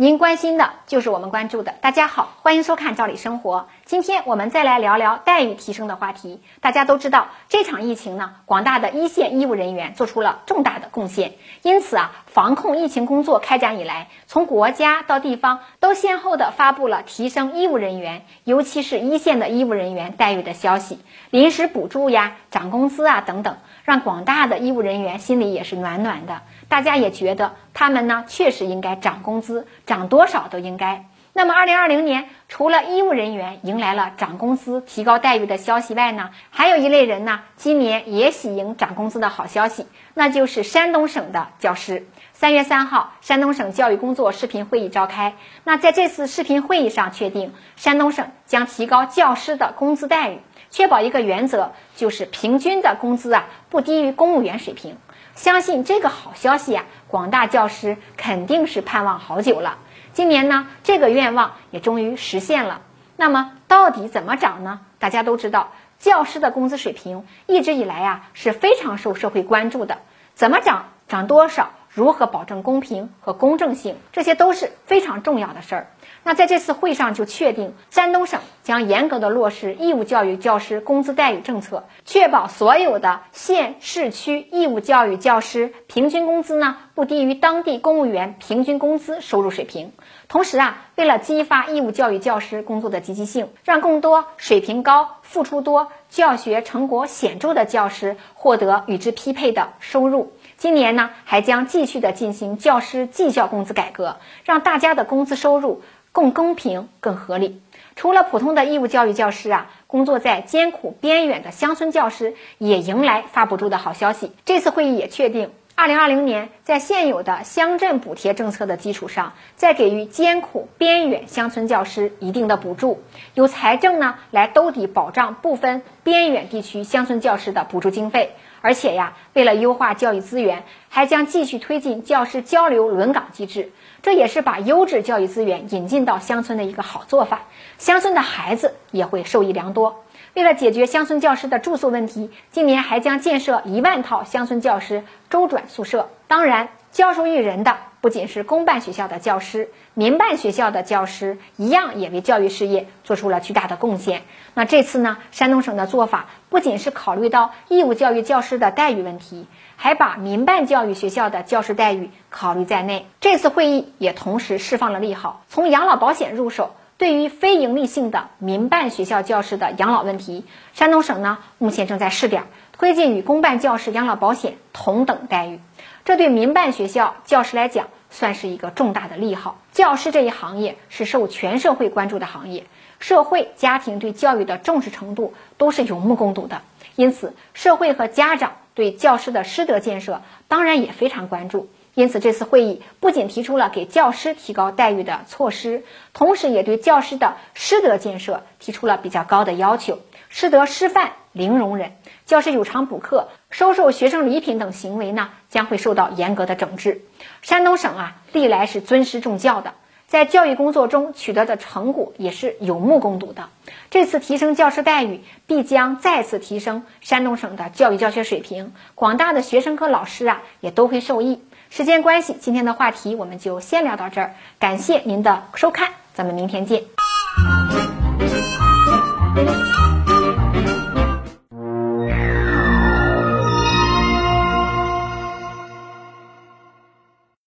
您关心的就是我们关注的。大家好，欢迎收看《赵理生活》。今天我们再来聊聊待遇提升的话题。大家都知道，这场疫情呢，广大的一线医务人员做出了重大的贡献。因此啊，防控疫情工作开展以来，从国家到地方都先后的发布了提升医务人员，尤其是一线的医务人员待遇的消息，临时补助呀、涨工资啊等等，让广大的医务人员心里也是暖暖的。大家也觉得他们呢，确实应该涨工资，涨多少都应该。那么，二零二零年除了医务人员迎来了涨工资、提高待遇的消息外呢，还有一类人呢，今年也喜迎涨工资的好消息，那就是山东省的教师。三月三号，山东省教育工作视频会议召开。那在这次视频会议上，确定山东省将提高教师的工资待遇，确保一个原则，就是平均的工资啊不低于公务员水平。相信这个好消息呀，广大教师肯定是盼望好久了。今年呢，这个愿望也终于实现了。那么，到底怎么涨呢？大家都知道，教师的工资水平一直以来呀是非常受社会关注的。怎么涨？涨多少？如何保证公平和公正性？这些都是非常重要的事儿。那在这次会上就确定，山东省将严格的落实义务教育教师工资待遇政策，确保所有的县市区义务教育教师平均工资呢不低于当地公务员平均工资收入水平。同时啊，为了激发义务教育教师工作的积极性，让更多水平高、付出多、教学成果显著的教师获得与之匹配的收入。今年呢，还将继续的进行教师绩效工资改革，让大家的工资收入。更公平、更合理。除了普通的义务教育教师啊，工作在艰苦边远的乡村教师也迎来发补助的好消息。这次会议也确定，二零二零年在现有的乡镇补贴政策的基础上，再给予艰苦边远乡村教师一定的补助，由财政呢来兜底保障部分边远地区乡村教师的补助经费。而且呀，为了优化教育资源，还将继续推进教师交流轮岗机制。这也是把优质教育资源引进到乡村的一个好做法，乡村的孩子也会受益良多。为了解决乡村教师的住宿问题，今年还将建设一万套乡村教师周转宿舍。当然，教书育人的不仅是公办学校的教师，民办学校的教师一样也为教育事业做出了巨大的贡献。那这次呢，山东省的做法不仅是考虑到义务教育教师的待遇问题。还把民办教育学校的教师待遇考虑在内。这次会议也同时释放了利好，从养老保险入手，对于非营利性的民办学校教师的养老问题，山东省呢目前正在试点推进与公办教师养老保险同等待遇。这对民办学校教师来讲算是一个重大的利好。教师这一行业是受全社会关注的行业，社会家庭对教育的重视程度都是有目共睹的，因此社会和家长。对教师的师德建设当然也非常关注，因此这次会议不仅提出了给教师提高待遇的措施，同时也对教师的师德建设提出了比较高的要求。师德师范零容忍，教师有偿补课、收受学生礼品等行为呢，将会受到严格的整治。山东省啊，历来是尊师重教的。在教育工作中取得的成果也是有目共睹的。这次提升教师待遇，必将再次提升山东省的教育教学水平，广大的学生和老师啊也都会受益。时间关系，今天的话题我们就先聊到这儿，感谢您的收看，咱们明天见。